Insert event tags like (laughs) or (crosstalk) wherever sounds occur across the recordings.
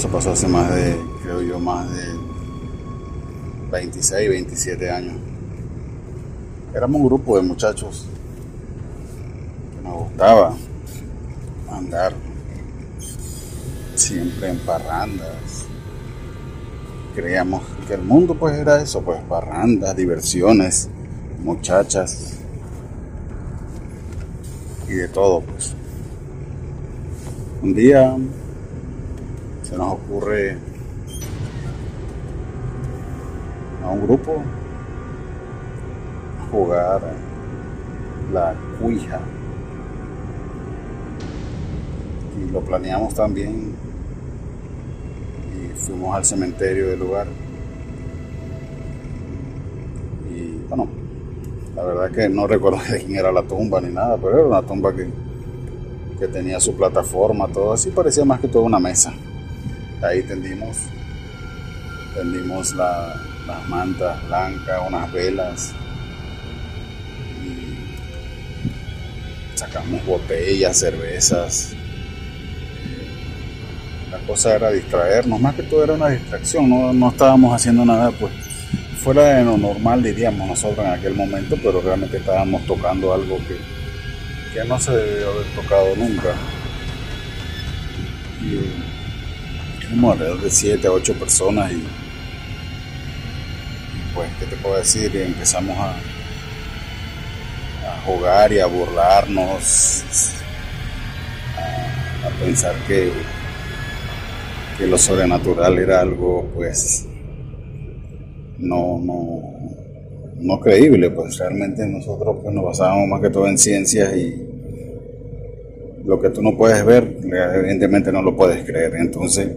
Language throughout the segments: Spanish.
Eso pasó hace más de, creo yo, más de 26, 27 años. Éramos un grupo de muchachos que nos gustaba andar siempre en parrandas. Creíamos que el mundo pues era eso, pues parrandas, diversiones, muchachas y de todo pues. Un día se nos ocurre a un grupo jugar la cuija. Y lo planeamos también y fuimos al cementerio del lugar. Y bueno la verdad que no (laughs) recuerdo de quién era la tumba ni nada pero era una tumba que, que tenía su plataforma todo así parecía más que todo una mesa ahí tendimos tendimos la, las mantas blancas unas velas y sacamos botellas cervezas la cosa era distraernos, más que todo era una distracción, no, no estábamos haciendo nada pues fuera de lo normal diríamos nosotros en aquel momento, pero realmente estábamos tocando algo que, que no se debió haber tocado nunca. Como alrededor de 7 a 8 personas y, pues, ¿qué te puedo decir? Empezamos a, a jugar y a burlarnos, a, a pensar que que lo sobrenatural era algo pues no, no, no creíble, pues realmente nosotros pues, nos basábamos más que todo en ciencias y lo que tú no puedes ver, evidentemente no lo puedes creer. Entonces,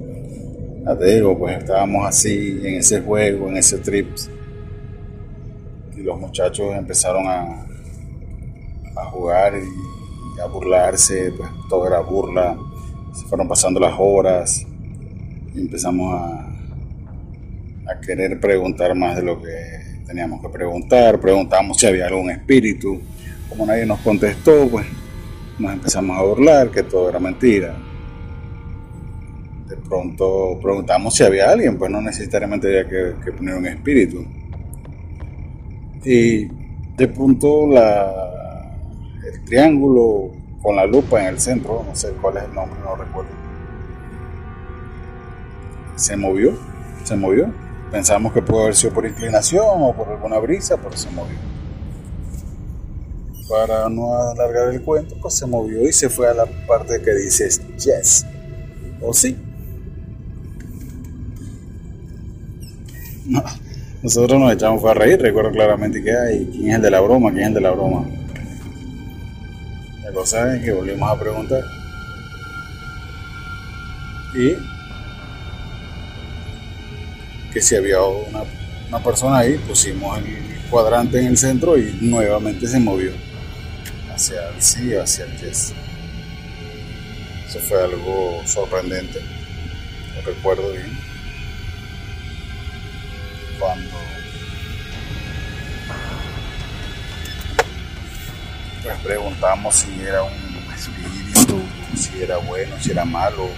ya te digo, pues estábamos así en ese juego, en ese trip, y los muchachos empezaron a, a jugar y a burlarse, pues todo era burla, se fueron pasando las horas y empezamos a, a querer preguntar más de lo que teníamos que preguntar, preguntamos si había algún espíritu, como nadie nos contestó, pues nos empezamos a burlar, que todo era mentira. De pronto preguntamos si había alguien, pues no necesariamente había que, poner un espíritu. Y de pronto la, el triángulo con la lupa en el centro, no sé cuál es el nombre, no recuerdo, se movió, se movió. Pensamos que pudo haber sido por inclinación o por alguna brisa, pero se movió. Para no alargar el cuento, pues se movió y se fue a la parte que dice yes o sí. No, nosotros nos echamos a reír, recuerdo claramente que hay quién es el de la broma, quién es el de la broma. La cosa es que volvimos a preguntar. Y que si había una, una, persona ahí, pusimos el cuadrante en el centro y nuevamente se movió hacia el sí, hacia el yes. Eso fue algo sorprendente, lo recuerdo bien. Cuando pues preguntamos si era un espíritu, si era bueno, si era malo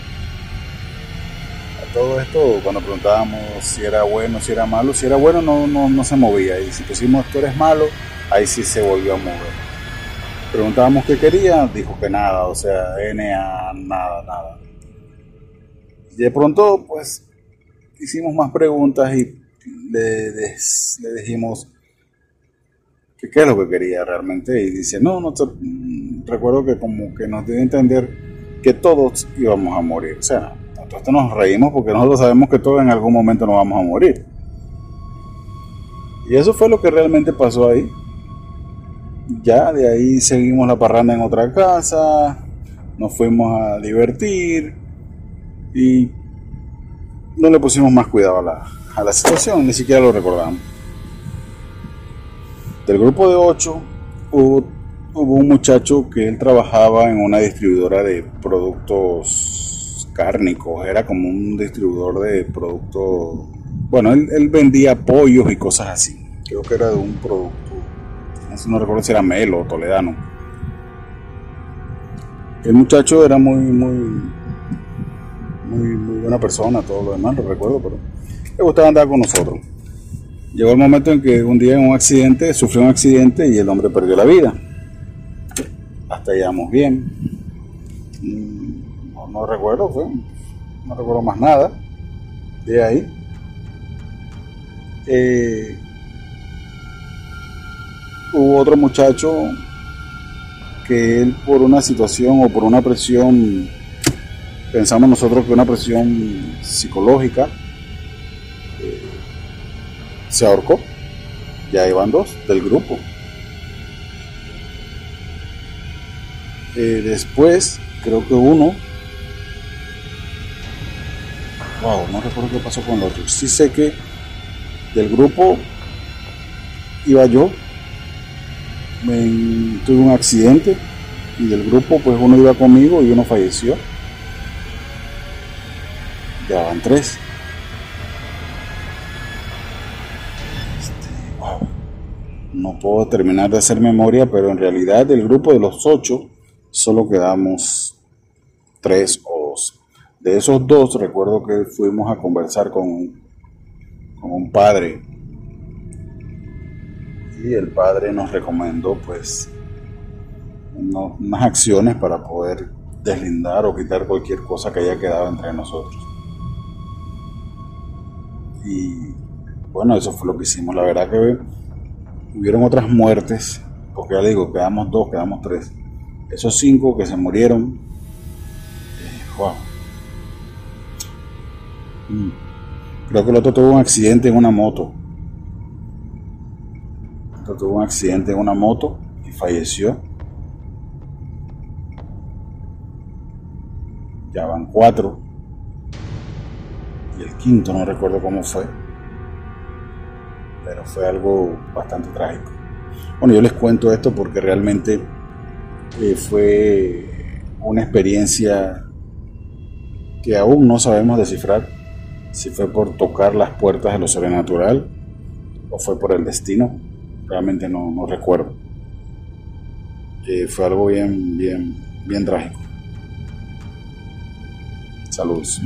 todo esto, cuando preguntábamos si era bueno, si era malo, si era bueno no, no, no se movía. Y si pusimos tú eres malo, ahí sí se volvió a mover. Preguntábamos qué quería, dijo que nada, o sea, NA, nada, nada. Y de pronto, pues, hicimos más preguntas y le, le, le dijimos que qué es lo que quería realmente. Y dice, no, no, te, recuerdo que como que nos dio a entender que todos íbamos a morir. O sea, nosotros nos reímos porque nosotros sabemos que todos en algún momento nos vamos a morir. Y eso fue lo que realmente pasó ahí. Ya de ahí seguimos la parranda en otra casa, nos fuimos a divertir y no le pusimos más cuidado a la, a la situación, ni siquiera lo recordamos. Del grupo de ocho hubo, hubo un muchacho que él trabajaba en una distribuidora de productos cárnicos, era como un distribuidor de productos. Bueno, él, él, vendía pollos y cosas así. Creo que era de un producto, no recuerdo si era Melo o Toledano. El muchacho era muy, muy, muy, muy buena persona, todo lo demás, lo recuerdo, pero le gustaba andar con nosotros. Llegó el momento en que un día en un accidente, sufrió un accidente y el hombre perdió la vida. Hasta ahí íbamos bien. No, no recuerdo, fue, no recuerdo más nada de ahí. Eh, hubo otro muchacho que él por una situación o por una presión, pensamos nosotros que una presión psicológica, eh, se ahorcó. Ya iban dos del grupo. Eh, después, creo que uno, wow, no recuerdo qué pasó con el otro. Sí sé que del grupo iba yo, tuve un accidente y del grupo pues uno iba conmigo y uno falleció. Ya tres. Este. No puedo terminar de hacer memoria, pero en realidad del grupo de los ocho solo quedamos tres o dos. De esos dos recuerdo que fuimos a conversar con, con un padre y el padre nos recomendó pues unas acciones para poder deslindar o quitar cualquier cosa que haya quedado entre nosotros. Y bueno, eso fue lo que hicimos. La verdad que hubieron otras muertes, porque ya digo, quedamos dos, quedamos tres. Esos cinco que se murieron, eh, wow. Mm. Creo que el otro tuvo un accidente en una moto. El otro tuvo un accidente en una moto y falleció. Ya van cuatro. Y el quinto no recuerdo cómo fue. Pero fue algo bastante trágico. Bueno, yo les cuento esto porque realmente eh, fue una experiencia que aún no sabemos descifrar si fue por tocar las puertas de lo sobrenatural o fue por el destino. Realmente no, no recuerdo. Eh, fue algo bien, bien, bien trágico. Saludos.